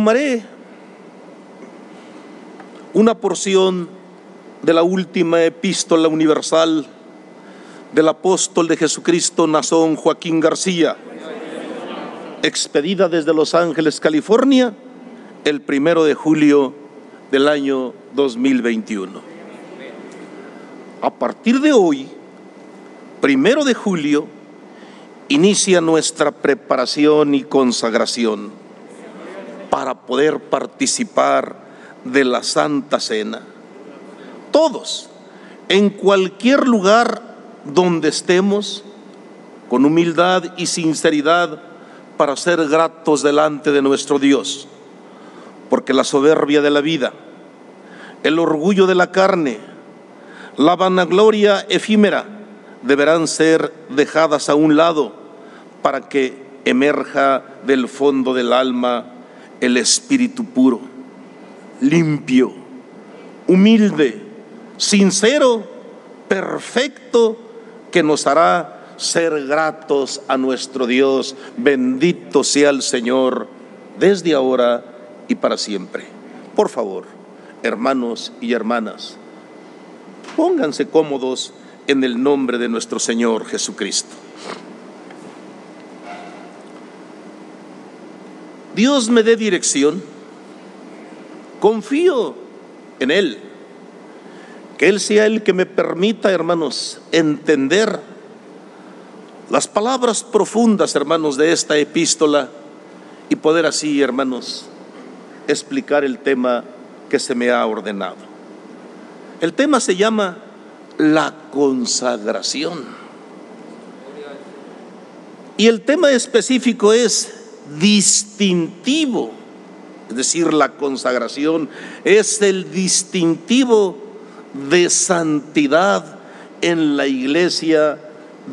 Tomaré una porción de la última epístola universal del apóstol de Jesucristo Nazón Joaquín García, expedida desde Los Ángeles, California, el primero de julio del año 2021. A partir de hoy, primero de julio, inicia nuestra preparación y consagración para poder participar de la Santa Cena. Todos, en cualquier lugar donde estemos, con humildad y sinceridad, para ser gratos delante de nuestro Dios. Porque la soberbia de la vida, el orgullo de la carne, la vanagloria efímera deberán ser dejadas a un lado para que emerja del fondo del alma el espíritu puro, limpio, humilde, sincero, perfecto, que nos hará ser gratos a nuestro Dios. Bendito sea el Señor desde ahora y para siempre. Por favor, hermanos y hermanas, pónganse cómodos en el nombre de nuestro Señor Jesucristo. Dios me dé dirección, confío en Él, que Él sea el que me permita, hermanos, entender las palabras profundas, hermanos, de esta epístola y poder así, hermanos, explicar el tema que se me ha ordenado. El tema se llama la consagración. Y el tema específico es distintivo, es decir, la consagración es el distintivo de santidad en la iglesia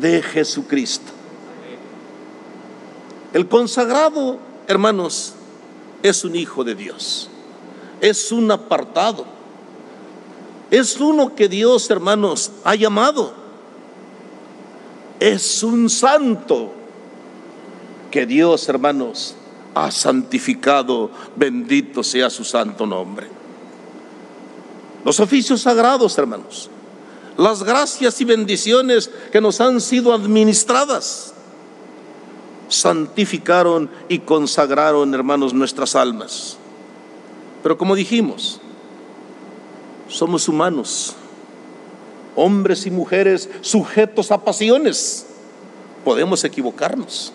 de Jesucristo. El consagrado, hermanos, es un hijo de Dios, es un apartado, es uno que Dios, hermanos, ha llamado, es un santo que Dios, hermanos, ha santificado, bendito sea su santo nombre. Los oficios sagrados, hermanos, las gracias y bendiciones que nos han sido administradas, santificaron y consagraron, hermanos, nuestras almas. Pero como dijimos, somos humanos, hombres y mujeres sujetos a pasiones. Podemos equivocarnos.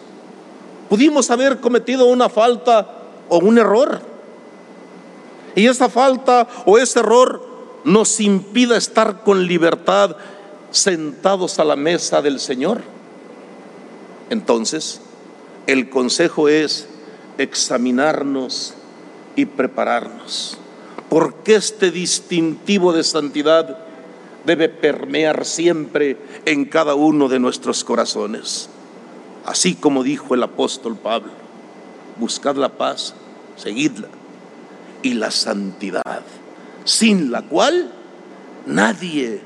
Pudimos haber cometido una falta o un error. Y esa falta o ese error nos impida estar con libertad sentados a la mesa del Señor. Entonces, el consejo es examinarnos y prepararnos, porque este distintivo de santidad debe permear siempre en cada uno de nuestros corazones. Así como dijo el apóstol Pablo, buscad la paz, seguidla, y la santidad, sin la cual nadie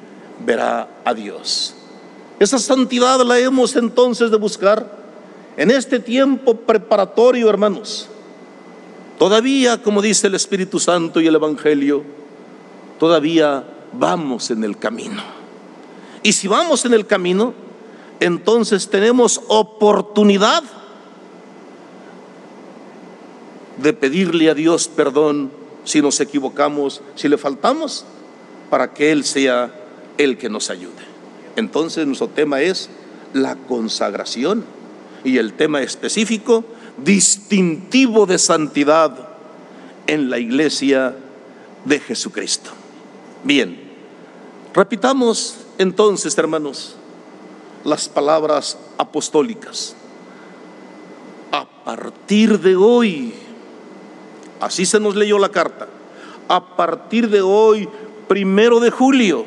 verá a Dios. Esa santidad la hemos entonces de buscar en este tiempo preparatorio, hermanos. Todavía, como dice el Espíritu Santo y el Evangelio, todavía vamos en el camino. Y si vamos en el camino, entonces tenemos oportunidad de pedirle a Dios perdón si nos equivocamos, si le faltamos, para que Él sea el que nos ayude. Entonces nuestro tema es la consagración y el tema específico, distintivo de santidad en la iglesia de Jesucristo. Bien, repitamos entonces, hermanos, las palabras apostólicas. A partir de hoy, así se nos leyó la carta, a partir de hoy, primero de julio,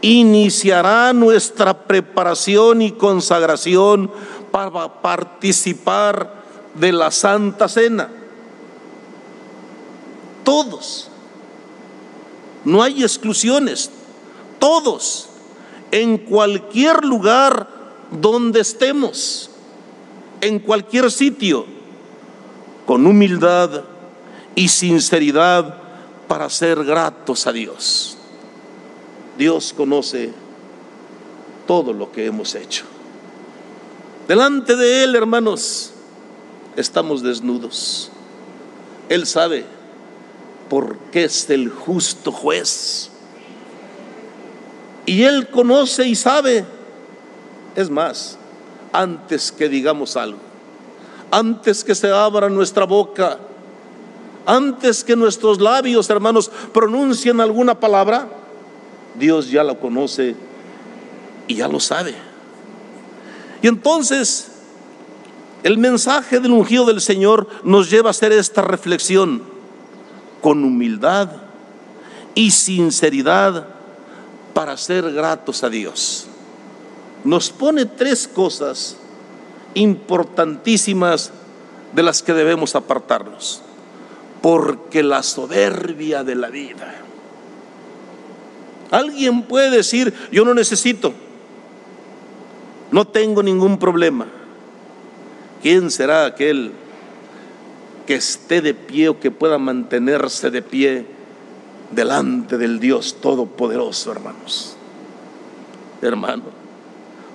iniciará nuestra preparación y consagración para participar de la Santa Cena. Todos, no hay exclusiones, todos en cualquier lugar donde estemos, en cualquier sitio, con humildad y sinceridad para ser gratos a Dios. Dios conoce todo lo que hemos hecho. Delante de Él, hermanos, estamos desnudos. Él sabe por qué es el justo juez. Y Él conoce y sabe. Es más, antes que digamos algo, antes que se abra nuestra boca, antes que nuestros labios, hermanos, pronuncien alguna palabra, Dios ya lo conoce y ya lo sabe. Y entonces, el mensaje del ungido del Señor nos lleva a hacer esta reflexión con humildad y sinceridad para ser gratos a Dios. Nos pone tres cosas importantísimas de las que debemos apartarnos. Porque la soberbia de la vida. Alguien puede decir, yo no necesito, no tengo ningún problema. ¿Quién será aquel que esté de pie o que pueda mantenerse de pie delante del Dios Todopoderoso, hermanos? Hermano,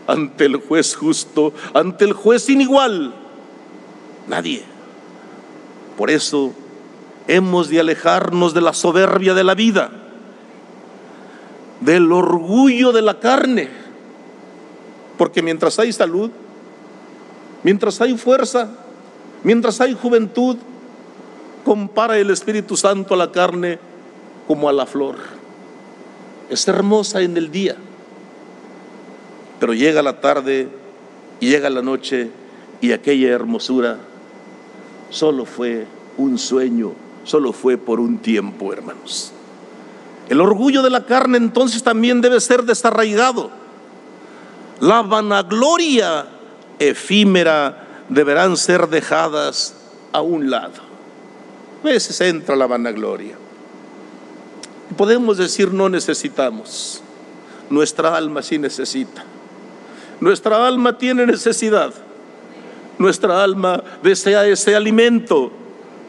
ante el juez justo, ante el juez sin igual, nadie. Por eso hemos de alejarnos de la soberbia de la vida, del orgullo de la carne, porque mientras hay salud, mientras hay fuerza, mientras hay juventud, compara el Espíritu Santo a la carne como a la flor. Es hermosa en el día, pero llega la tarde y llega la noche y aquella hermosura solo fue un sueño solo fue por un tiempo, hermanos. El orgullo de la carne entonces también debe ser desarraigado. La vanagloria efímera deberán ser dejadas a un lado. A veces entra la vanagloria. Podemos decir no necesitamos. Nuestra alma sí necesita. Nuestra alma tiene necesidad. Nuestra alma desea ese alimento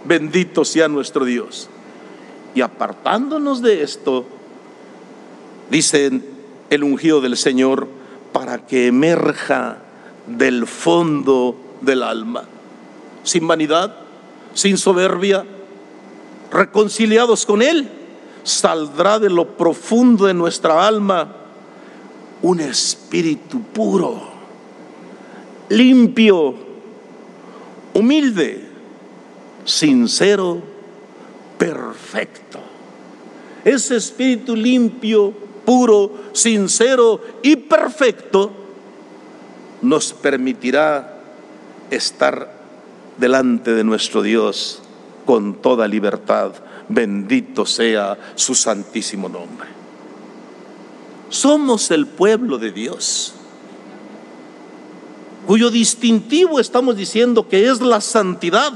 Bendito sea nuestro Dios. Y apartándonos de esto, dice el ungido del Señor, para que emerja del fondo del alma, sin vanidad, sin soberbia, reconciliados con Él, saldrá de lo profundo de nuestra alma un espíritu puro, limpio, humilde sincero, perfecto. Ese espíritu limpio, puro, sincero y perfecto nos permitirá estar delante de nuestro Dios con toda libertad. Bendito sea su santísimo nombre. Somos el pueblo de Dios, cuyo distintivo estamos diciendo que es la santidad.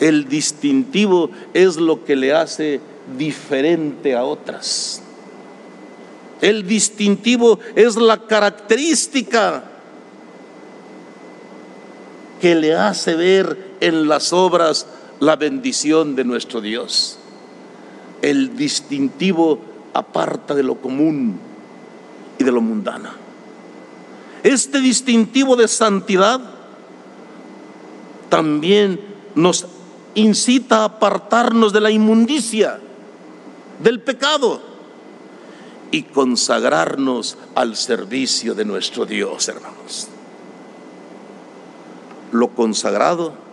El distintivo es lo que le hace diferente a otras. El distintivo es la característica que le hace ver en las obras la bendición de nuestro Dios. El distintivo aparta de lo común y de lo mundano. Este distintivo de santidad también nos incita a apartarnos de la inmundicia, del pecado y consagrarnos al servicio de nuestro Dios, hermanos. Lo consagrado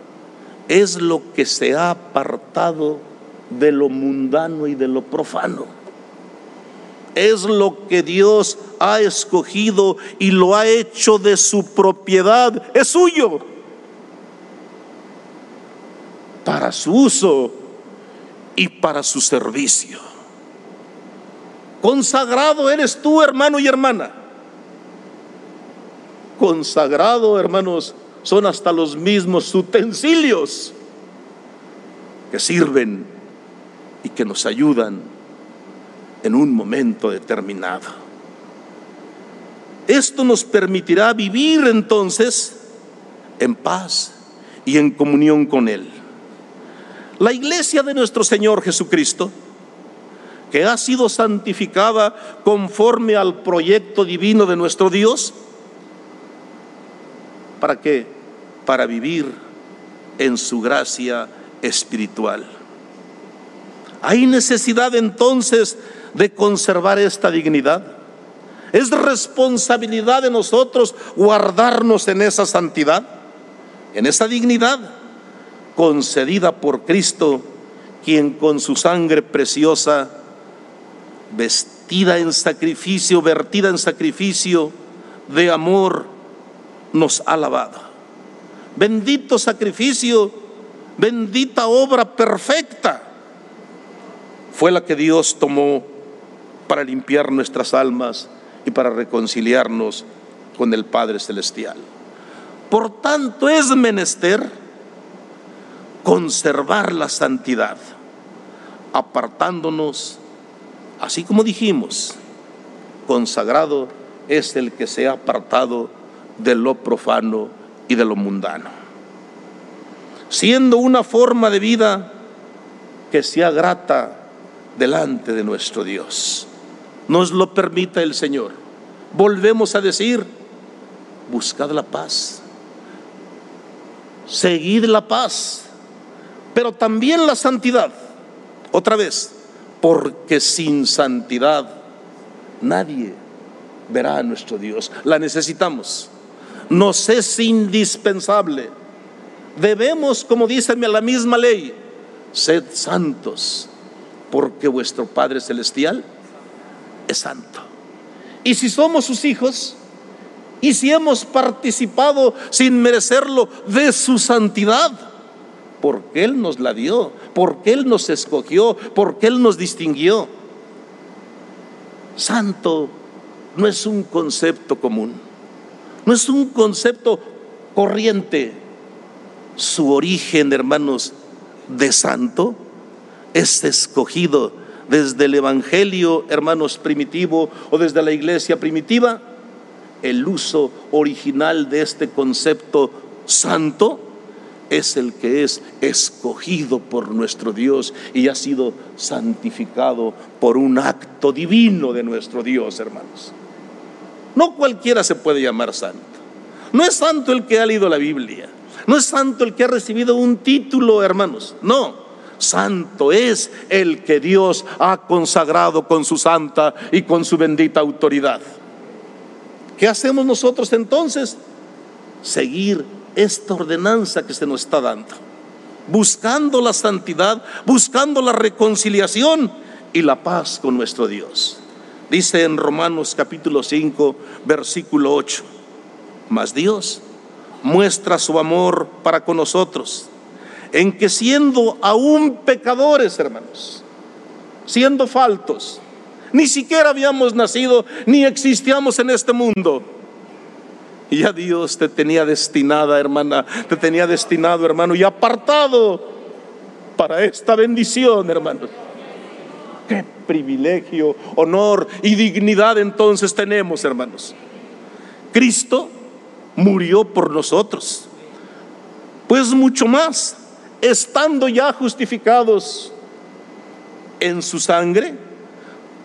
es lo que se ha apartado de lo mundano y de lo profano. Es lo que Dios ha escogido y lo ha hecho de su propiedad, es suyo para su uso y para su servicio. Consagrado eres tú, hermano y hermana. Consagrado, hermanos, son hasta los mismos utensilios que sirven y que nos ayudan en un momento determinado. Esto nos permitirá vivir entonces en paz y en comunión con Él. La iglesia de nuestro Señor Jesucristo, que ha sido santificada conforme al proyecto divino de nuestro Dios, ¿para qué? Para vivir en su gracia espiritual. Hay necesidad entonces de conservar esta dignidad. Es responsabilidad de nosotros guardarnos en esa santidad, en esa dignidad concedida por Cristo, quien con su sangre preciosa, vestida en sacrificio, vertida en sacrificio de amor, nos ha lavado. Bendito sacrificio, bendita obra perfecta fue la que Dios tomó para limpiar nuestras almas y para reconciliarnos con el Padre Celestial. Por tanto, es menester conservar la santidad, apartándonos, así como dijimos, consagrado es el que se ha apartado de lo profano y de lo mundano, siendo una forma de vida que sea grata delante de nuestro Dios. Nos lo permita el Señor. Volvemos a decir, buscad la paz, seguid la paz, pero también la santidad. Otra vez, porque sin santidad nadie verá a nuestro Dios. La necesitamos. Nos es indispensable. Debemos, como dice la misma ley, sed santos porque vuestro Padre Celestial es santo. Y si somos sus hijos, y si hemos participado sin merecerlo de su santidad, porque Él nos la dio, porque Él nos escogió, porque Él nos distinguió. Santo no es un concepto común, no es un concepto corriente. Su origen, hermanos, de santo es escogido desde el Evangelio, hermanos, primitivo o desde la iglesia primitiva, el uso original de este concepto santo es el que es escogido por nuestro Dios y ha sido santificado por un acto divino de nuestro Dios, hermanos. No cualquiera se puede llamar santo. No es santo el que ha leído la Biblia. No es santo el que ha recibido un título, hermanos. No santo es el que Dios ha consagrado con su santa y con su bendita autoridad. ¿Qué hacemos nosotros entonces? Seguir esta ordenanza que se nos está dando, buscando la santidad, buscando la reconciliación y la paz con nuestro Dios. Dice en Romanos capítulo 5, versículo 8, mas Dios muestra su amor para con nosotros en que siendo aún pecadores, hermanos, siendo faltos, ni siquiera habíamos nacido ni existíamos en este mundo. Y ya Dios te tenía destinada, hermana, te tenía destinado, hermano, y apartado para esta bendición, hermanos. Qué privilegio, honor y dignidad entonces tenemos, hermanos. Cristo murió por nosotros. Pues mucho más estando ya justificados en su sangre,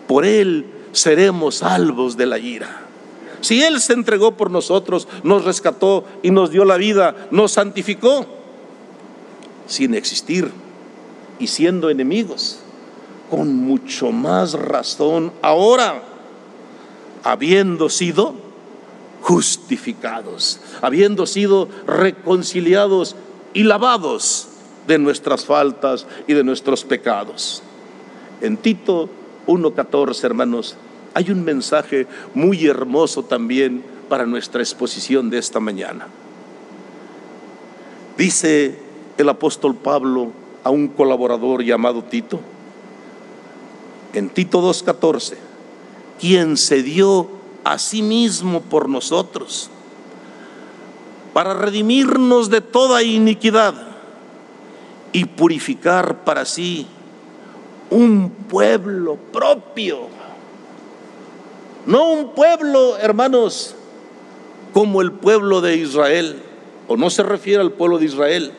por Él seremos salvos de la ira. Si Él se entregó por nosotros, nos rescató y nos dio la vida, nos santificó, sin existir y siendo enemigos, con mucho más razón ahora, habiendo sido justificados, habiendo sido reconciliados y lavados de nuestras faltas y de nuestros pecados. En Tito 1.14, hermanos, hay un mensaje muy hermoso también para nuestra exposición de esta mañana. Dice el apóstol Pablo a un colaborador llamado Tito, en Tito 2.14, quien se dio a sí mismo por nosotros, para redimirnos de toda iniquidad y purificar para sí un pueblo propio. No un pueblo, hermanos, como el pueblo de Israel, o no se refiere al pueblo de Israel,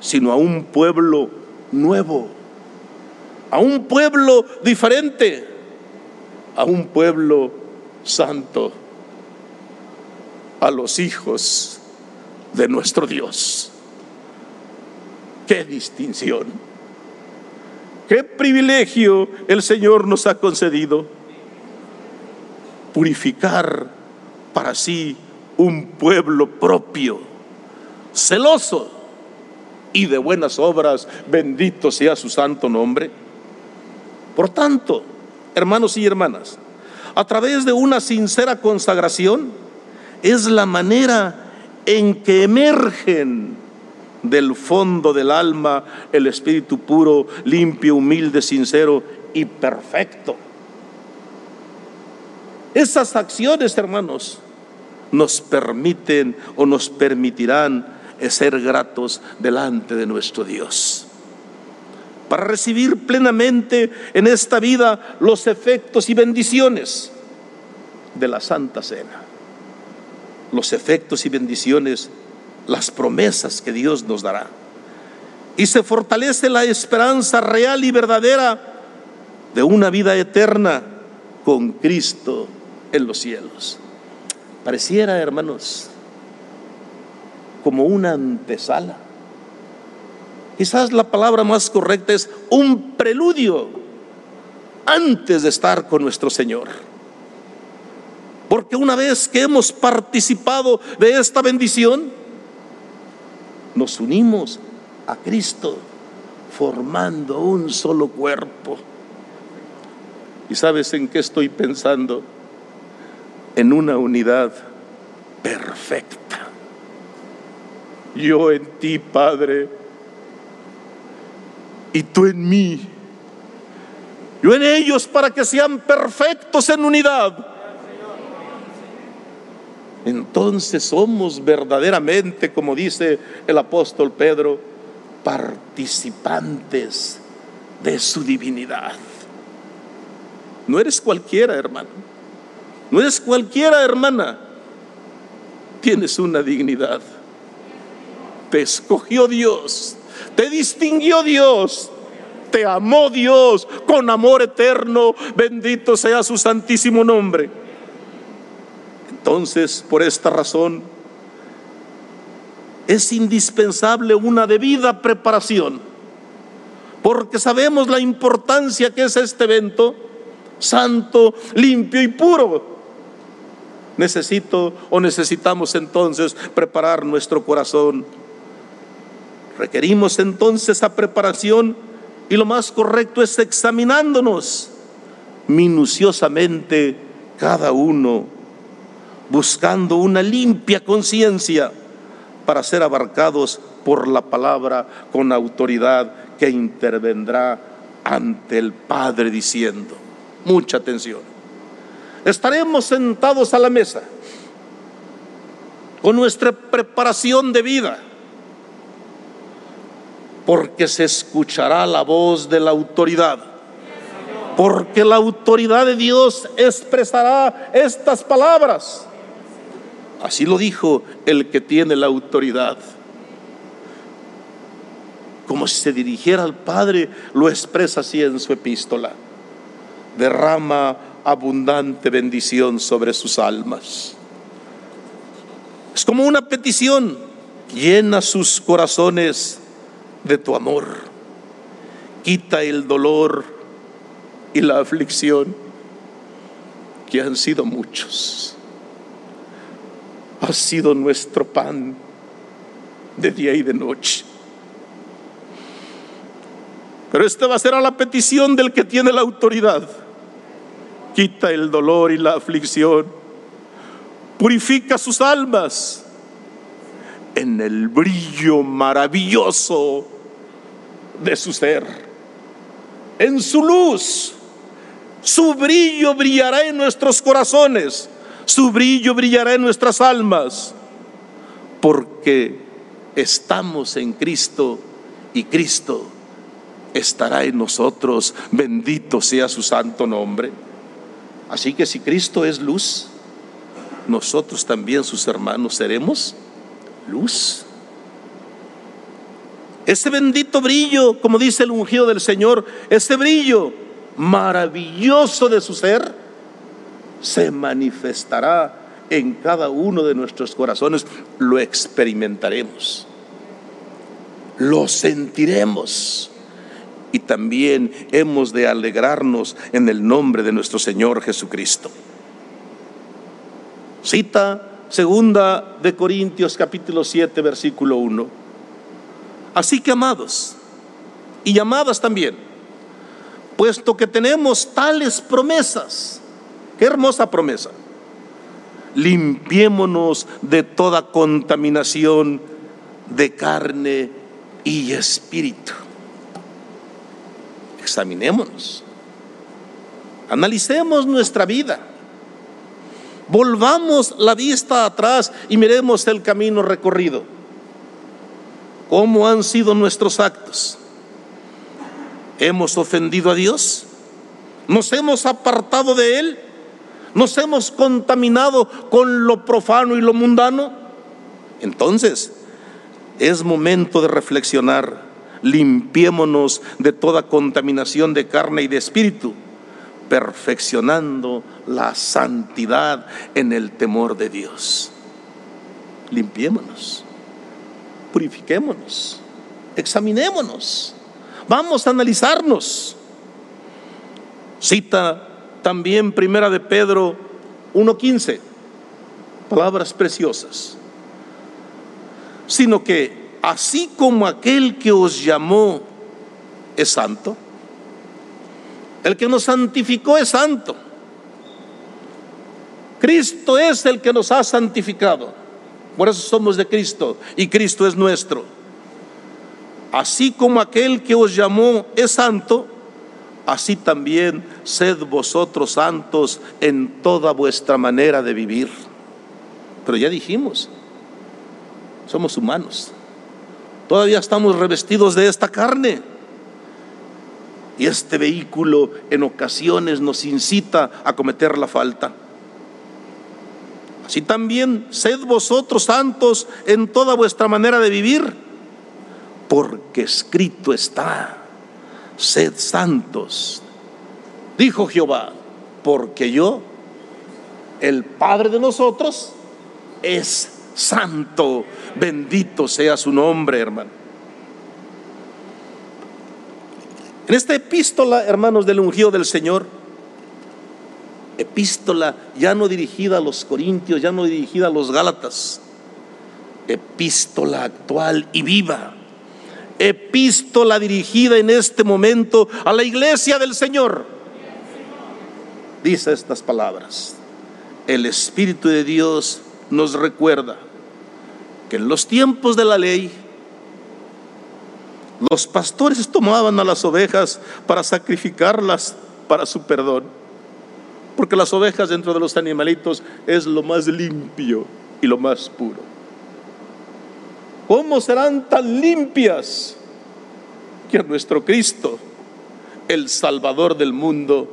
sino a un pueblo nuevo, a un pueblo diferente, a un pueblo santo, a los hijos de nuestro Dios. Qué distinción, qué privilegio el Señor nos ha concedido. Purificar para sí un pueblo propio, celoso y de buenas obras, bendito sea su santo nombre. Por tanto, hermanos y hermanas, a través de una sincera consagración, es la manera en que emergen del fondo del alma el espíritu puro, limpio, humilde, sincero y perfecto. Esas acciones, hermanos, nos permiten o nos permitirán ser gratos delante de nuestro Dios. Para recibir plenamente en esta vida los efectos y bendiciones de la Santa Cena. Los efectos y bendiciones, las promesas que Dios nos dará. Y se fortalece la esperanza real y verdadera de una vida eterna con Cristo en los cielos. Pareciera, hermanos, como una antesala. Quizás la palabra más correcta es un preludio antes de estar con nuestro Señor. Porque una vez que hemos participado de esta bendición, nos unimos a Cristo formando un solo cuerpo. ¿Y sabes en qué estoy pensando? en una unidad perfecta. Yo en ti, Padre, y tú en mí. Yo en ellos para que sean perfectos en unidad. Entonces somos verdaderamente, como dice el apóstol Pedro, participantes de su divinidad. No eres cualquiera, hermano. No es cualquiera, hermana. Tienes una dignidad. Te escogió Dios. Te distinguió Dios. Te amó Dios con amor eterno. Bendito sea su santísimo nombre. Entonces, por esta razón, es indispensable una debida preparación. Porque sabemos la importancia que es este evento santo, limpio y puro necesito o necesitamos entonces preparar nuestro corazón. Requerimos entonces esa preparación y lo más correcto es examinándonos minuciosamente cada uno, buscando una limpia conciencia para ser abarcados por la palabra con autoridad que intervendrá ante el Padre diciendo, mucha atención. Estaremos sentados a la mesa con nuestra preparación de vida, porque se escuchará la voz de la autoridad, porque la autoridad de Dios expresará estas palabras. Así lo dijo el que tiene la autoridad. Como si se dirigiera al Padre, lo expresa así en su epístola. Derrama abundante bendición sobre sus almas. Es como una petición, llena sus corazones de tu amor, quita el dolor y la aflicción que han sido muchos. Ha sido nuestro pan de día y de noche. Pero esta va a ser a la petición del que tiene la autoridad quita el dolor y la aflicción, purifica sus almas en el brillo maravilloso de su ser, en su luz. Su brillo brillará en nuestros corazones, su brillo brillará en nuestras almas, porque estamos en Cristo y Cristo estará en nosotros. Bendito sea su santo nombre. Así que si Cristo es luz, nosotros también sus hermanos seremos luz. Ese bendito brillo, como dice el ungido del Señor, ese brillo maravilloso de su ser, se manifestará en cada uno de nuestros corazones. Lo experimentaremos, lo sentiremos y también hemos de alegrarnos en el nombre de nuestro Señor Jesucristo. Cita segunda de Corintios capítulo 7 versículo 1. Así que amados y llamadas también, puesto que tenemos tales promesas, qué hermosa promesa, limpiémonos de toda contaminación de carne y espíritu examinémonos, analicemos nuestra vida, volvamos la vista atrás y miremos el camino recorrido. ¿Cómo han sido nuestros actos? ¿Hemos ofendido a Dios? ¿Nos hemos apartado de Él? ¿Nos hemos contaminado con lo profano y lo mundano? Entonces, es momento de reflexionar limpiémonos de toda contaminación de carne y de espíritu, perfeccionando la santidad en el temor de Dios. Limpiémonos, purifiquémonos, examinémonos, vamos a analizarnos. Cita también Primera de Pedro 1.15, palabras preciosas, sino que así como aquel que os llamó es santo, el que nos santificó es santo. Cristo es el que nos ha santificado. Por eso somos de Cristo y Cristo es nuestro. Así como aquel que os llamó es santo, así también sed vosotros santos en toda vuestra manera de vivir. Pero ya dijimos, somos humanos. Todavía estamos revestidos de esta carne. Y este vehículo en ocasiones nos incita a cometer la falta. Así también, sed vosotros santos en toda vuestra manera de vivir, porque escrito está, sed santos. Dijo Jehová, porque yo, el Padre de nosotros, es santo, bendito sea su nombre, hermano. En esta epístola, hermanos del ungido del Señor, epístola ya no dirigida a los corintios, ya no dirigida a los gálatas, epístola actual y viva, epístola dirigida en este momento a la iglesia del Señor. Dice estas palabras, el Espíritu de Dios nos recuerda que en los tiempos de la ley los pastores tomaban a las ovejas para sacrificarlas para su perdón. Porque las ovejas dentro de los animalitos es lo más limpio y lo más puro. ¿Cómo serán tan limpias que a nuestro Cristo, el Salvador del mundo,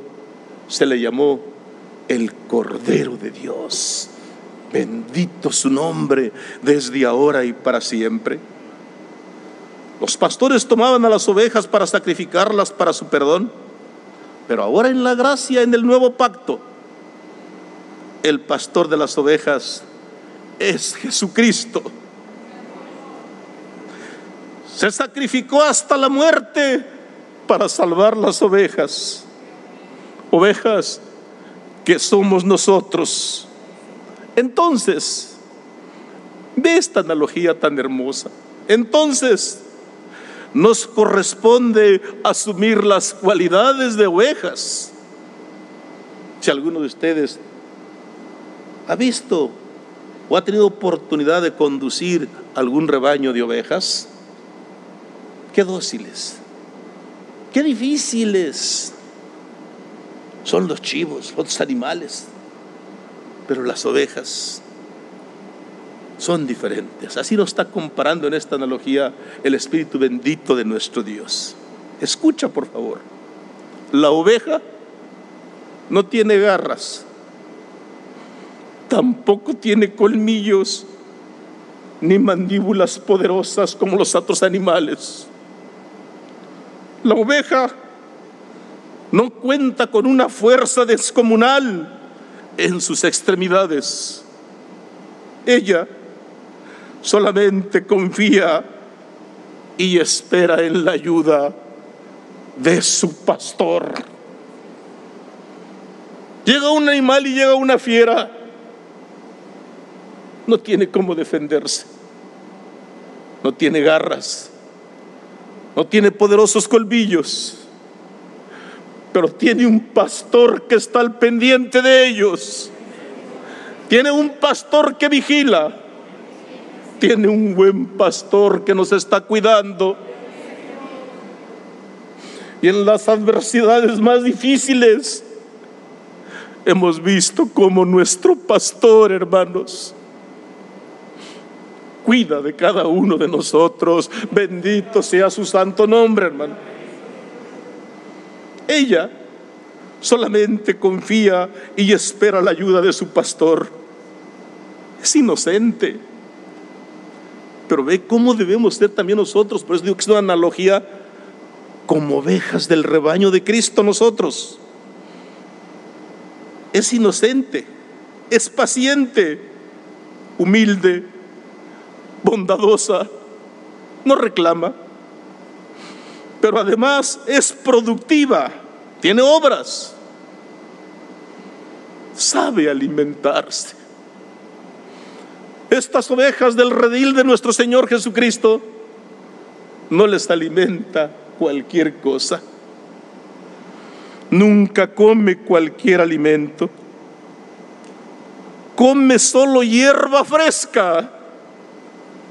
se le llamó el Cordero de Dios? Bendito su nombre desde ahora y para siempre. Los pastores tomaban a las ovejas para sacrificarlas para su perdón, pero ahora en la gracia, en el nuevo pacto, el pastor de las ovejas es Jesucristo. Se sacrificó hasta la muerte para salvar las ovejas, ovejas que somos nosotros entonces, ve esta analogía tan hermosa. Entonces, nos corresponde asumir las cualidades de ovejas. Si alguno de ustedes ha visto o ha tenido oportunidad de conducir algún rebaño de ovejas, qué dóciles, qué difíciles son los chivos, los animales pero las ovejas son diferentes. Así nos está comparando en esta analogía el Espíritu bendito de nuestro Dios. Escucha, por favor. La oveja no tiene garras, tampoco tiene colmillos, ni mandíbulas poderosas como los otros animales. La oveja no cuenta con una fuerza descomunal en sus extremidades. Ella solamente confía y espera en la ayuda de su pastor. Llega un animal y llega una fiera. No tiene cómo defenderse. No tiene garras. No tiene poderosos colmillos. Pero tiene un pastor que está al pendiente de ellos. Tiene un pastor que vigila. Tiene un buen pastor que nos está cuidando. Y en las adversidades más difíciles hemos visto como nuestro pastor, hermanos, cuida de cada uno de nosotros. Bendito sea su santo nombre, hermano. Ella solamente confía y espera la ayuda de su pastor. Es inocente. Pero ve cómo debemos ser también nosotros. Por eso digo que es una analogía como ovejas del rebaño de Cristo nosotros. Es inocente, es paciente, humilde, bondadosa, no reclama, pero además es productiva, tiene obras, sabe alimentarse. Estas ovejas del redil de nuestro Señor Jesucristo no les alimenta cualquier cosa. Nunca come cualquier alimento. Come solo hierba fresca.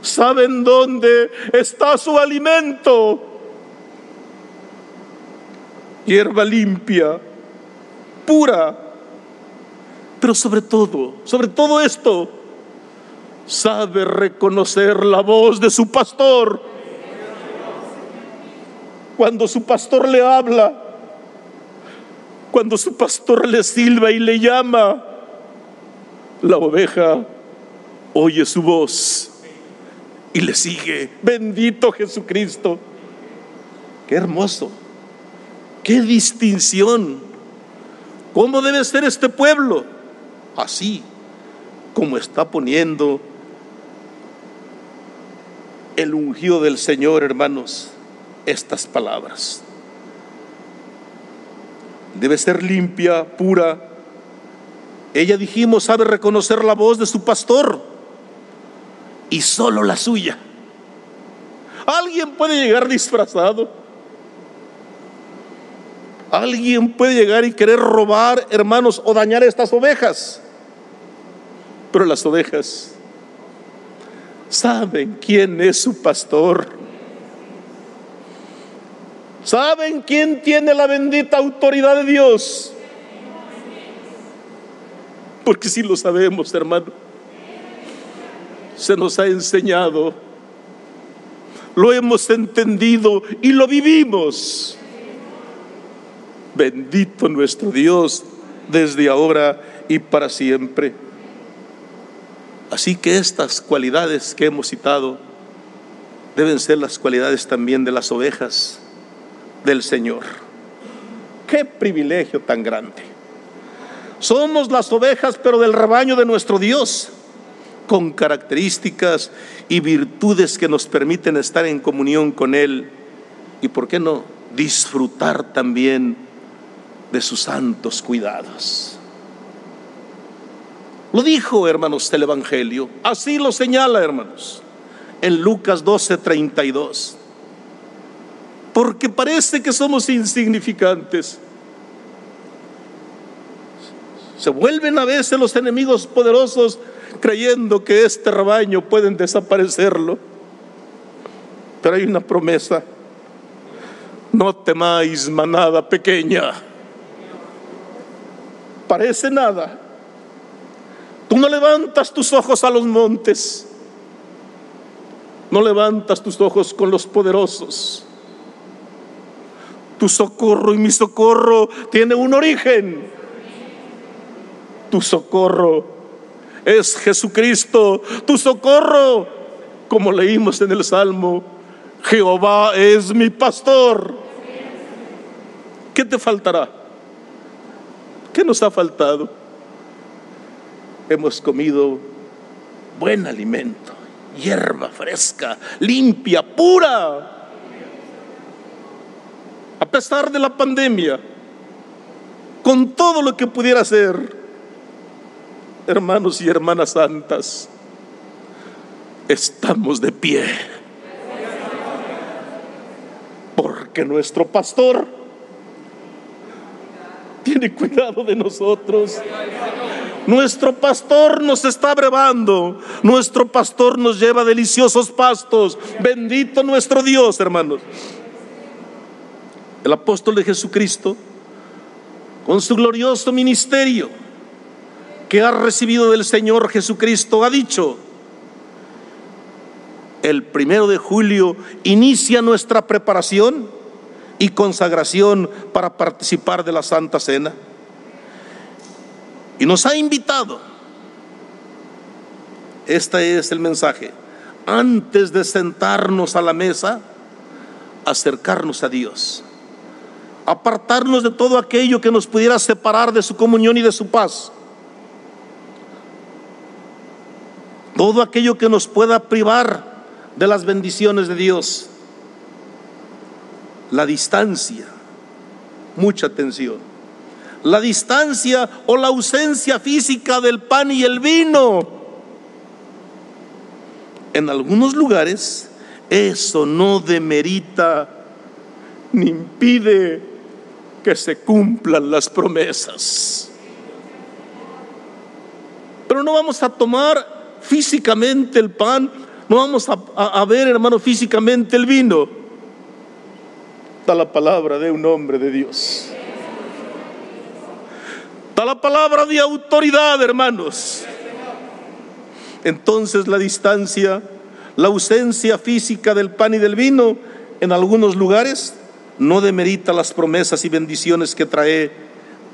¿Saben dónde está su alimento? Hierba limpia, pura. Pero sobre todo, sobre todo esto, sabe reconocer la voz de su pastor. Cuando su pastor le habla, cuando su pastor le silba y le llama, la oveja oye su voz y le sigue. Bendito Jesucristo. Qué hermoso. Qué distinción. ¿Cómo debe ser este pueblo? Así como está poniendo el ungido del Señor, hermanos, estas palabras. Debe ser limpia, pura. Ella dijimos, sabe reconocer la voz de su pastor y solo la suya. Alguien puede llegar disfrazado. Alguien puede llegar y querer robar, hermanos, o dañar estas ovejas. Pero las ovejas saben quién es su pastor. Saben quién tiene la bendita autoridad de Dios. Porque si lo sabemos, hermano, se nos ha enseñado, lo hemos entendido y lo vivimos. Bendito nuestro Dios desde ahora y para siempre. Así que estas cualidades que hemos citado deben ser las cualidades también de las ovejas del Señor. Qué privilegio tan grande. Somos las ovejas, pero del rebaño de nuestro Dios, con características y virtudes que nos permiten estar en comunión con Él y, ¿por qué no?, disfrutar también de sus santos cuidados. Lo dijo, hermanos, el Evangelio. Así lo señala, hermanos, en Lucas 12, 32. Porque parece que somos insignificantes. Se vuelven a veces los enemigos poderosos creyendo que este rebaño pueden desaparecerlo. Pero hay una promesa. No temáis manada pequeña. Parece nada No levantas tus ojos a los montes, no levantas tus ojos con los poderosos. Tu socorro y mi socorro tiene un origen. Tu socorro es Jesucristo. Tu socorro como leímos en el Salmo, Jehová es mi pastor. ¿Qué te faltará? ¿Qué nos ha faltado? Hemos comido buen alimento, hierba fresca, limpia, pura. A pesar de la pandemia, con todo lo que pudiera ser, hermanos y hermanas santas, estamos de pie. Porque nuestro pastor tiene cuidado de nosotros. Nuestro pastor nos está brevando. Nuestro pastor nos lleva deliciosos pastos. Bendito nuestro Dios, hermanos. El apóstol de Jesucristo, con su glorioso ministerio que ha recibido del Señor Jesucristo, ha dicho, el primero de julio inicia nuestra preparación y consagración para participar de la Santa Cena. Y nos ha invitado, este es el mensaje, antes de sentarnos a la mesa, acercarnos a Dios, apartarnos de todo aquello que nos pudiera separar de su comunión y de su paz. Todo aquello que nos pueda privar de las bendiciones de Dios. La distancia, mucha atención. La distancia o la ausencia física del pan y el vino. En algunos lugares eso no demerita ni impide que se cumplan las promesas. Pero no vamos a tomar físicamente el pan no vamos a, ver, hermano, físicamente el vino. La palabra de un hombre de Dios. Está la palabra de autoridad, hermanos. Entonces la distancia, la ausencia física del pan y del vino en algunos lugares no demerita las promesas y bendiciones que trae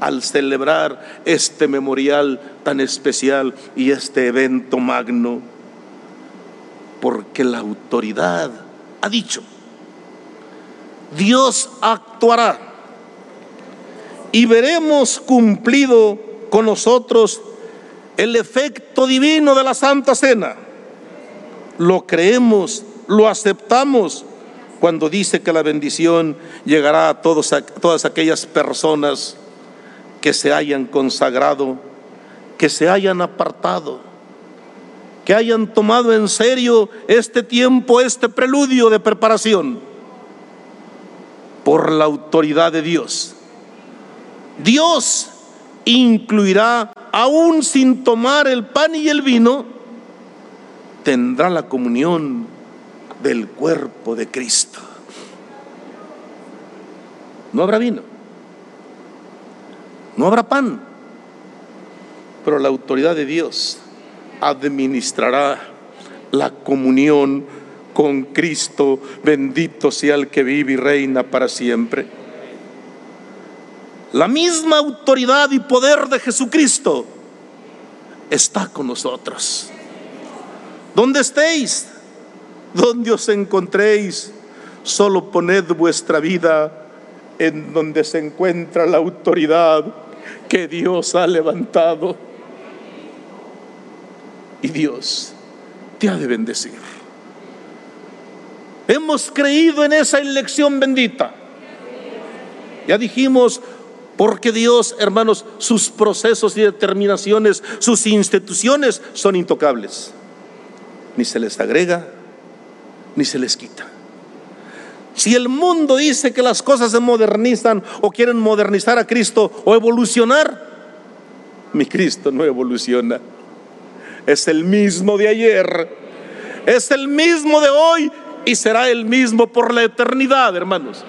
al celebrar este memorial tan especial y este evento magno porque la autoridad ha dicho, Dios actuará y veremos cumplido con nosotros el efecto divino de la Santa Cena. Lo creemos, lo aceptamos cuando dice que la bendición llegará a, todas aquellas personas que se hayan consagrado, que se hayan apartado que hayan tomado en serio este tiempo, este preludio de preparación por la autoridad de Dios. Dios incluirá, aún sin tomar el pan y el vino, tendrá la comunión del cuerpo de Cristo. No habrá vino, no habrá pan, pero la autoridad de Dios administrará la comunión con Cristo, bendito sea el que vive y reina para siempre. La misma autoridad y poder de Jesucristo está con nosotros. Donde estéis, donde os encontréis, solo poned vuestra vida en donde se encuentra la autoridad que Dios ha levantado y Dios te ha de bendecir. Hemos creído en esa elección bendita. Ya dijimos, porque Dios, hermanos, sus procesos y determinaciones, sus instituciones son intocables. Ni se les agrega, ni se les quita. Si el mundo dice que las cosas se modernizan o quieren modernizar a Cristo o evolucionar, mi Cristo no evoluciona es el mismo de ayer, es el mismo de hoy y será el mismo por la eternidad, hermanos.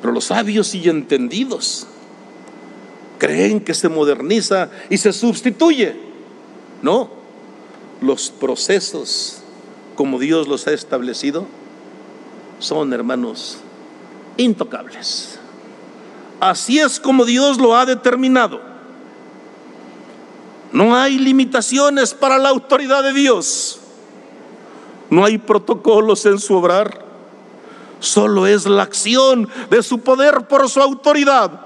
Pero los sabios y entendidos creen que se moderniza y se sustituye. No, los procesos como Dios los ha establecido son, hermanos, intocables. Así es como Dios lo ha determinado. No hay limitaciones para la autoridad de Dios. No hay protocolos en su obrar. Solo es la acción de su poder por su autoridad.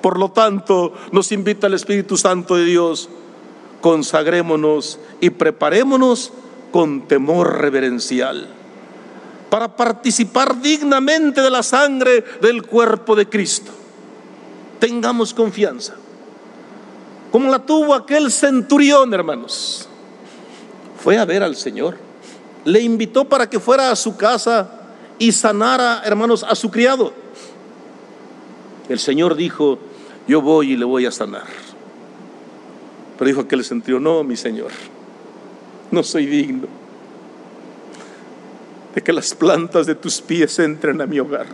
Por lo tanto, nos invita el Espíritu Santo de Dios. Consagrémonos y preparémonos con temor reverencial para participar dignamente de la sangre del cuerpo de Cristo. Tengamos confianza, como la tuvo aquel centurión, hermanos. Fue a ver al Señor, le invitó para que fuera a su casa y sanara, hermanos, a su criado. El Señor dijo, yo voy y le voy a sanar. Pero dijo aquel centurión, no, mi Señor, no soy digno de que las plantas de tus pies entren a mi hogar.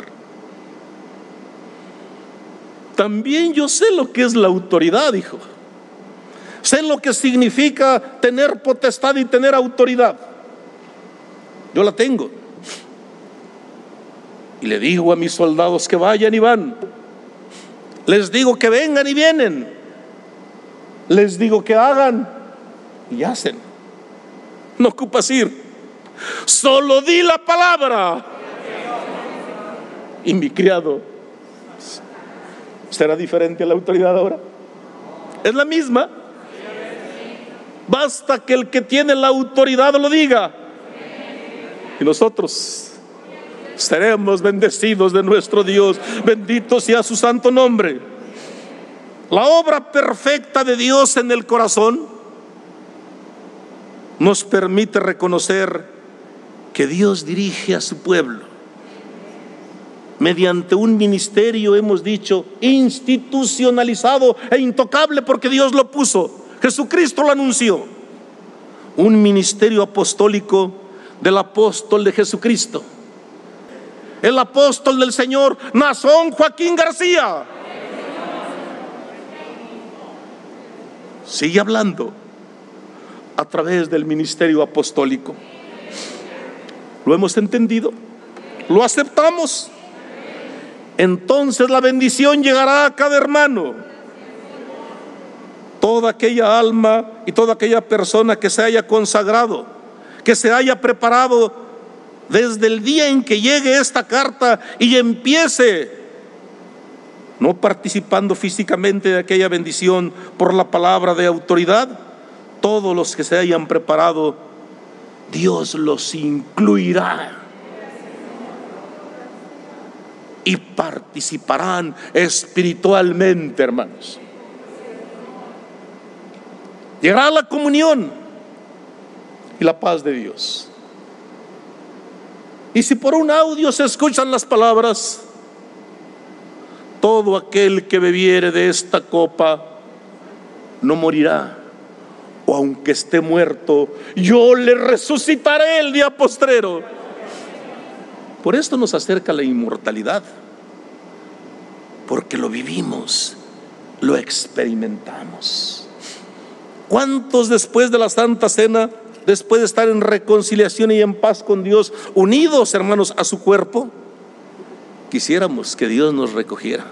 También yo sé lo que es la autoridad, hijo. Sé lo que significa tener potestad y tener autoridad. Yo la tengo. Y le digo a mis soldados que vayan y van. Les digo que vengan y vienen. Les digo que hagan y hacen. No ocupas ir. Solo di la palabra. Y mi criado, ¿será diferente a la autoridad ahora? Es la misma. Basta que el que tiene la autoridad lo diga. Y nosotros seremos bendecidos de nuestro Dios. Bendito sea su santo nombre. La obra perfecta de Dios en el corazón nos permite reconocer que Dios dirige a su pueblo mediante un ministerio, hemos dicho, institucionalizado e intocable porque Dios lo puso. Jesucristo lo anunció. Un ministerio apostólico del apóstol de Jesucristo. El apóstol del Señor, Nazón Joaquín García. Sigue hablando a través del ministerio apostólico. ¿Lo hemos entendido? ¿Lo aceptamos? Entonces la bendición llegará a cada hermano. Toda aquella alma y toda aquella persona que se haya consagrado, que se haya preparado desde el día en que llegue esta carta y empiece, no participando físicamente de aquella bendición por la palabra de autoridad, todos los que se hayan preparado Dios los incluirá. Y participarán espiritualmente, hermanos. Llegará la comunión y la paz de Dios. Y si por un audio se escuchan las palabras, todo aquel que bebiere de esta copa no morirá o aunque esté muerto, yo le resucitaré el día postrero. Por esto nos acerca la inmortalidad, porque lo vivimos, lo experimentamos. ¿Cuántos después de la Santa Cena, después de estar en reconciliación y en paz con Dios, unidos hermanos a su cuerpo, quisiéramos que Dios nos recogiera?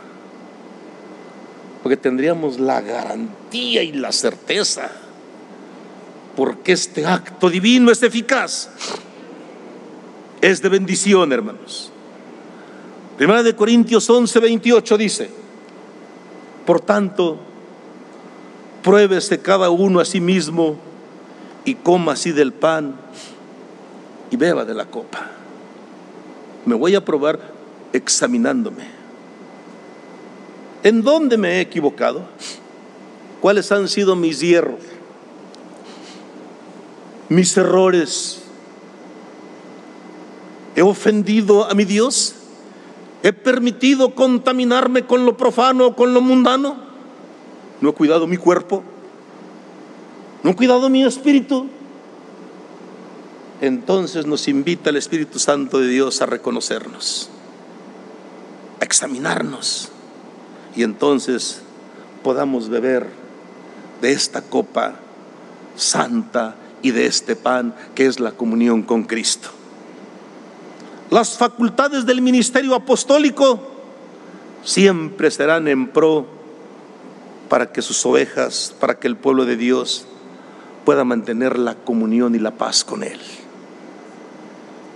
Porque tendríamos la garantía y la certeza porque este acto divino es eficaz. Es de bendición, hermanos. Primera de Corintios 11, 28 dice, por tanto, pruébese cada uno a sí mismo y coma así del pan y beba de la copa. Me voy a probar examinándome. ¿En dónde me he equivocado? ¿Cuáles han sido mis hierros? mis errores. He ofendido a mi Dios. He permitido contaminarme con lo profano, con lo mundano. No he cuidado mi cuerpo. No cuidado mi espíritu. Entonces nos invita el Espíritu Santo de Dios a reconocernos, a examinarnos. Y entonces podamos beber de esta copa santa y de este pan que es la comunión con Cristo. Las facultades del ministerio apostólico siempre serán en pro para que sus ovejas, para que el pueblo de Dios pueda mantener la comunión y la paz con Él.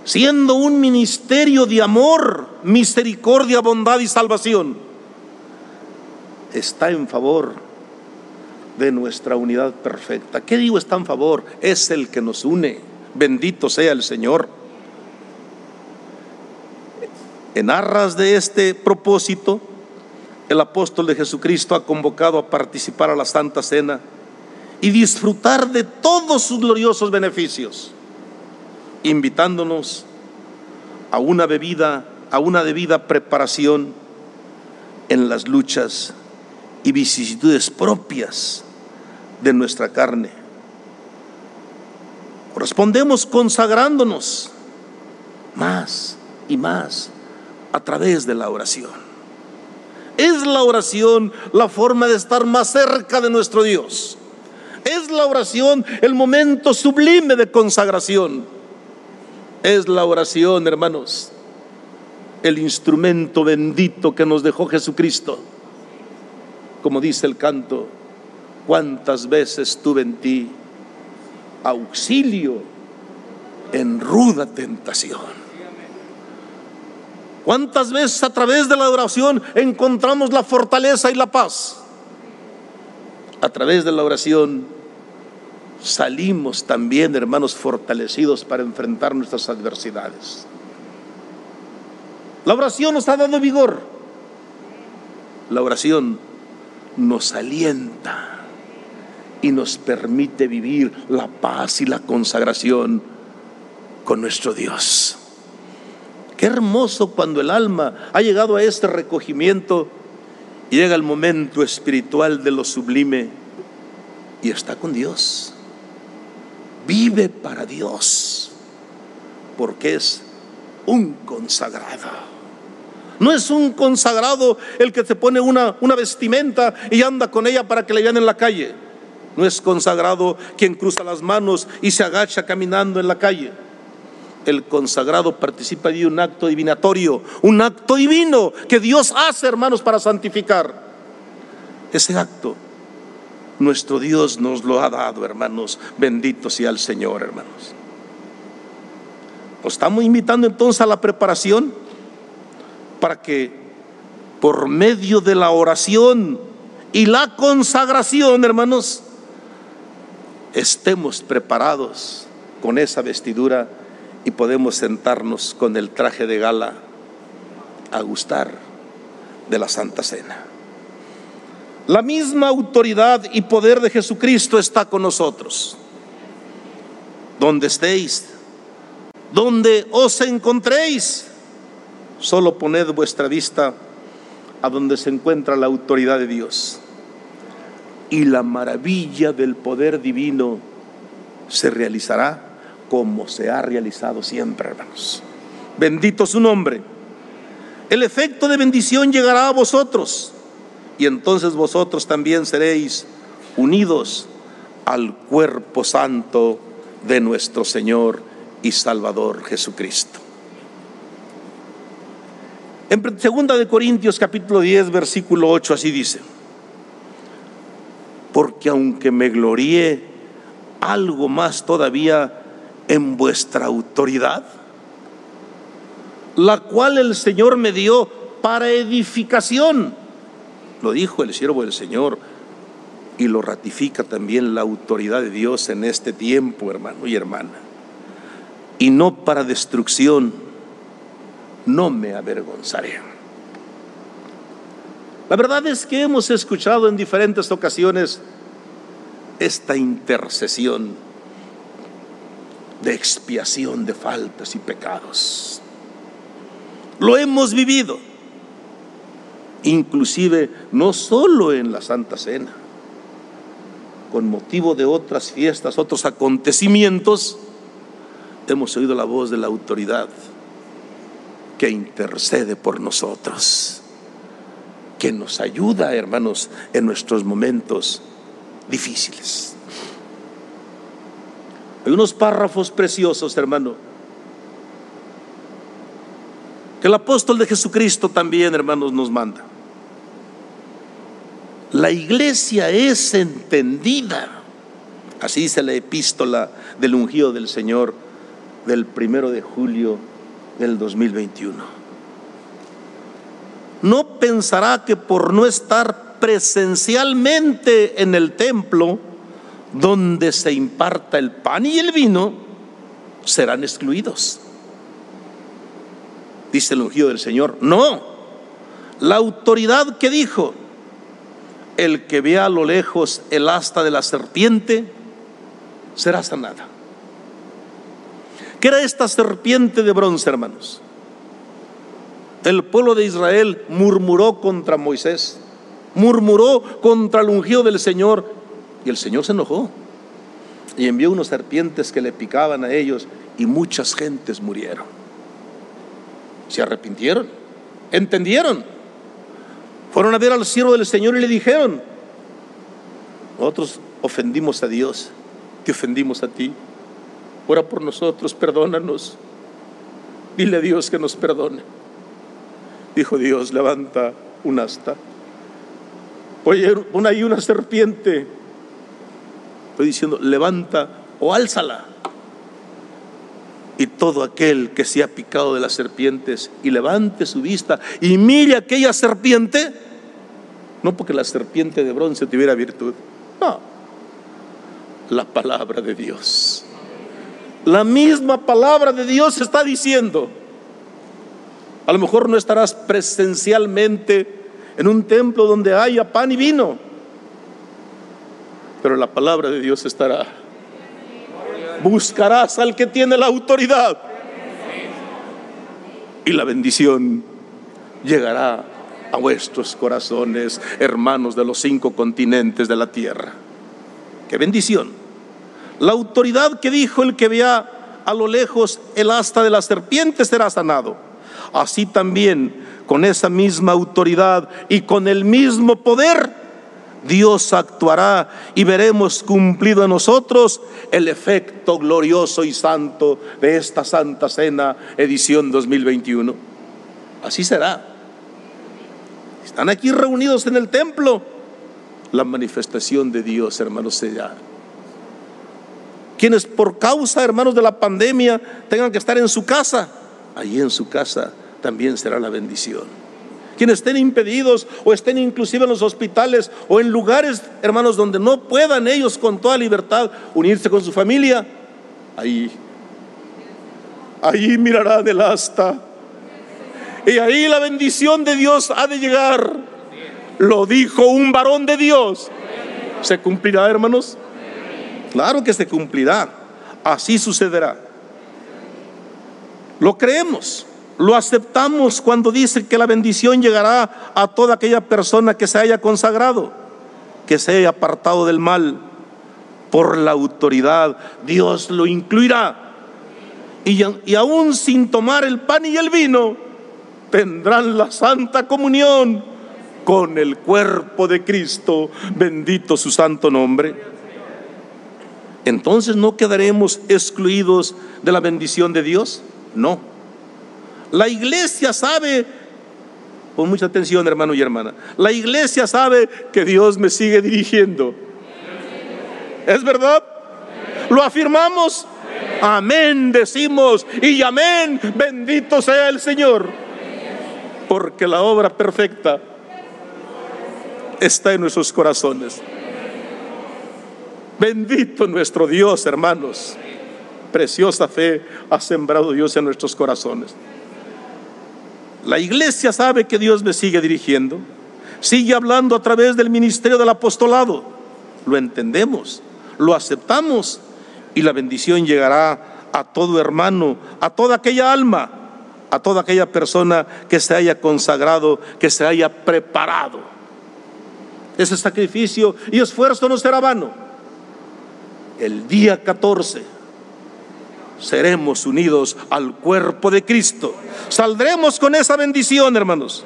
siendo un ministerio de amor, misericordia, bondad y salvación, está en favor de nuestra unidad perfecta. ¿Qué digo está en favor? Es el que nos une. Bendito sea el Señor. En arras de este propósito, el apóstol de Jesucristo ha convocado a participar a la Santa Cena y disfrutar de todos sus gloriosos beneficios, invitándonos a una bebida, a una debida preparación en las luchas y vicisitudes propias de nuestra carne. Respondemos consagrándonos más y más a través de la oración. Es la oración la forma de estar más cerca de nuestro Dios. Es la oración el momento sublime de consagración. Es la oración, hermanos, el instrumento bendito que nos dejó Jesucristo. Como dice el canto, cuántas veces tuve en ti auxilio en ruda tentación. ¿Cuántas veces a través de la oración encontramos la fortaleza y la paz? A través de la oración salimos también, hermanos, fortalecidos para enfrentar nuestras adversidades. La oración nos ha dado vigor. La oración nos alienta y nos permite vivir la paz y la consagración con nuestro Dios. Qué hermoso cuando el alma ha llegado a este recogimiento llega el momento espiritual de lo sublime y está con Dios. Vive para Dios porque es un consagrado. No es un consagrado el que se pone una, una vestimenta y anda con ella para que le vean en la calle. No es consagrado quien cruza las manos y se agacha caminando en la calle el consagrado participa de un acto divinatorio, un acto divino que Dios hace, hermanos, para santificar. Ese acto, nuestro Dios nos lo ha dado, hermanos. Bendito sea el Señor, hermanos. Nos estamos invitando entonces a la preparación para que por medio de la oración y la consagración, hermanos, estemos preparados con esa vestidura y podemos sentarnos con el traje de gala a gustar de la Santa Cena. La misma autoridad y poder de Jesucristo está con nosotros. Donde estéis, donde os encontréis, solo poned vuestra vista a donde se encuentra la autoridad de Dios. Y la maravilla del poder divino se realizará como se ha realizado siempre, hermanos. Bendito su nombre. El efecto de bendición llegará a vosotros y entonces vosotros también seréis unidos al cuerpo santo de nuestro Señor y Salvador Jesucristo. En segunda de Corintios capítulo 10 versículo 8 así dice: Porque aunque me gloríe algo más todavía en vuestra autoridad, la cual el Señor me dio para edificación. Lo dijo el siervo del Señor y lo ratifica también la autoridad de Dios en este tiempo, hermano y hermana. Y no para destrucción, no me avergonzaré. La verdad es que hemos escuchado en diferentes ocasiones esta intercesión de expiación de faltas y pecados. Lo hemos vivido, inclusive no solo en la Santa Cena, con motivo de otras fiestas, otros acontecimientos, hemos oído la voz de la autoridad que intercede por nosotros, que nos ayuda, hermanos, en nuestros momentos difíciles. Hay unos párrafos preciosos, hermano, que el apóstol de Jesucristo también, hermanos, nos manda. La iglesia es entendida, así dice la epístola del ungido del Señor, del primero de julio del 2021. No pensará que por no estar presencialmente en el templo donde se imparta el pan y el vino, serán excluidos. Dice el ungido del Señor, no, la autoridad que dijo, el que vea a lo lejos el asta de la serpiente, será sanada. ¿Qué era esta serpiente de bronce, hermanos? El pueblo de Israel murmuró contra Moisés, murmuró contra el ungido del Señor y el Señor se enojó y envió unos serpientes que le picaban a ellos y muchas gentes murieron. Se arrepintieron, entendieron, fueron a ver al siervo del Señor y le dijeron, nosotros ofendimos a Dios, te ofendimos a ti, ora por nosotros, perdónanos, dile a Dios que nos perdone. Dijo Dios, levanta un asta. Oye, pon ahí una serpiente. Estoy diciendo, levanta o álzala. Y todo aquel que se ha picado de las serpientes y levante su vista y mire aquella serpiente, no porque la serpiente de bronce tuviera virtud, no, la palabra de Dios. La misma palabra de Dios está diciendo, a lo mejor no estarás presencialmente en un templo donde haya pan y vino, pero la palabra de Dios estará. Buscarás al que tiene la autoridad y la bendición llegará a vuestros corazones, hermanos de los cinco continentes de la tierra. Qué bendición. La autoridad que dijo el que vea a lo lejos el asta de la serpiente será sanado así también con esa misma autoridad y con el mismo poder, Dios actuará y veremos cumplido en nosotros el efecto glorioso y santo de esta Santa Cena edición 2021. Así será. Están aquí reunidos en el templo. La manifestación de Dios, hermanos, será. Quienes por causa, hermanos, de la pandemia tengan que estar en su casa, allí en su casa también será la bendición. Quienes estén impedidos o estén inclusive en los hospitales o en lugares, hermanos, donde no puedan ellos con toda libertad unirse con su familia, ahí, ahí mirarán el asta. Y ahí la bendición de Dios ha de llegar. Lo dijo un varón de Dios. ¿Se cumplirá, hermanos? Claro que se cumplirá. Así sucederá. Lo creemos. Lo aceptamos cuando dice que la bendición llegará a toda aquella persona que se haya consagrado, que se haya apartado del mal. Por la autoridad, Dios lo incluirá. Y, aún sin tomar el pan y el vino, tendrán la santa comunión con el cuerpo de Cristo. Bendito su santo nombre. Entonces no quedaremos excluidos de la bendición de Dios. No. La iglesia sabe, con mucha atención hermano y hermana, la iglesia sabe que Dios me sigue dirigiendo. ¿Es verdad? ¿Lo afirmamos? Amén, decimos, y amén, bendito sea el Señor, porque la obra perfecta está en nuestros corazones. Bendito nuestro Dios, hermanos. Preciosa fe ha sembrado Dios en nuestros corazones. La iglesia sabe que Dios me sigue dirigiendo, sigue hablando a través del ministerio del apostolado. Lo entendemos, lo aceptamos y la bendición llegará a todo hermano, a toda aquella alma, a toda aquella persona que se haya consagrado, que se haya preparado. Ese sacrificio y esfuerzo no será vano. El día 14 seremos unidos al cuerpo de Cristo. Saldremos con esa bendición, hermanos.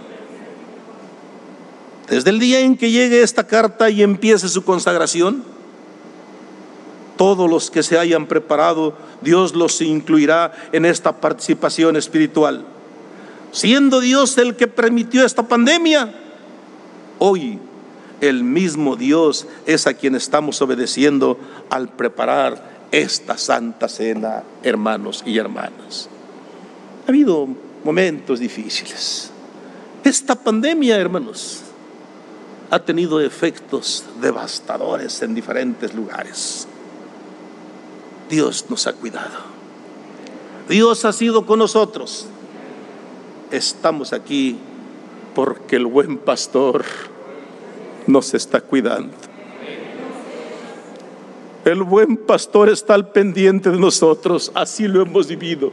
Desde el día en que llegue esta carta y empiece su consagración, todos los que se hayan preparado, Dios los incluirá en esta participación espiritual. Siendo Dios el que permitió esta pandemia, hoy el mismo Dios es a quien estamos obedeciendo al preparar esta santa cena, hermanos y hermanas. Ha habido momentos difíciles. Esta pandemia, hermanos, ha tenido efectos devastadores en diferentes lugares. Dios nos ha cuidado. Dios ha sido con nosotros. Estamos aquí porque el buen pastor nos está cuidando. El buen pastor está al pendiente de nosotros, así lo hemos vivido.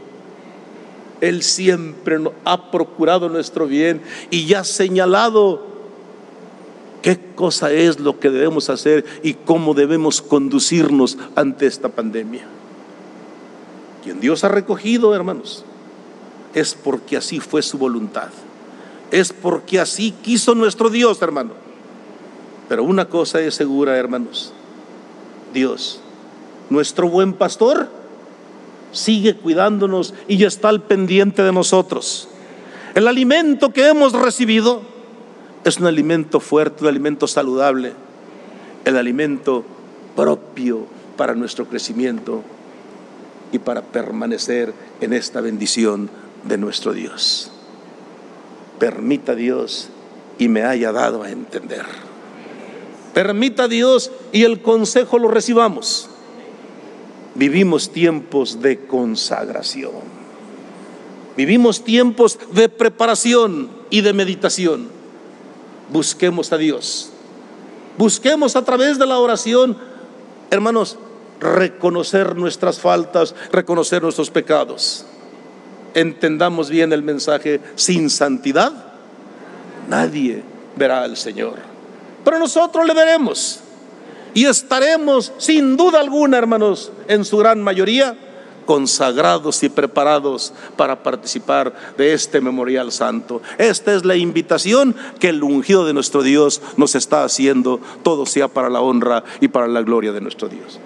Él siempre ha procurado nuestro bien y ya ha señalado qué cosa es lo que debemos hacer y cómo debemos conducirnos ante esta pandemia. Quien Dios ha recogido, hermanos, es porque así fue su voluntad. Es porque así quiso nuestro Dios, hermano. Pero una cosa es segura, hermanos Dios, nuestro buen pastor, sigue cuidándonos y ya está al pendiente de nosotros. El alimento que hemos recibido es un alimento fuerte, un alimento saludable, el alimento propio para nuestro crecimiento y para permanecer en esta bendición de nuestro Dios. Permita Dios y me haya dado a entender. Permita Dios y el consejo lo recibamos. Vivimos tiempos de consagración. Vivimos tiempos de preparación y de meditación. Busquemos a Dios. Busquemos a través de la oración, hermanos, reconocer nuestras faltas, reconocer nuestros pecados. Entendamos bien el mensaje, sin santidad nadie verá al Señor. Pero nosotros le veremos y estaremos sin duda alguna, hermanos, en su gran mayoría, consagrados y preparados para participar de este memorial santo. Esta es la invitación que el ungido de nuestro Dios nos está haciendo, todo sea para la honra y para la gloria de nuestro Dios.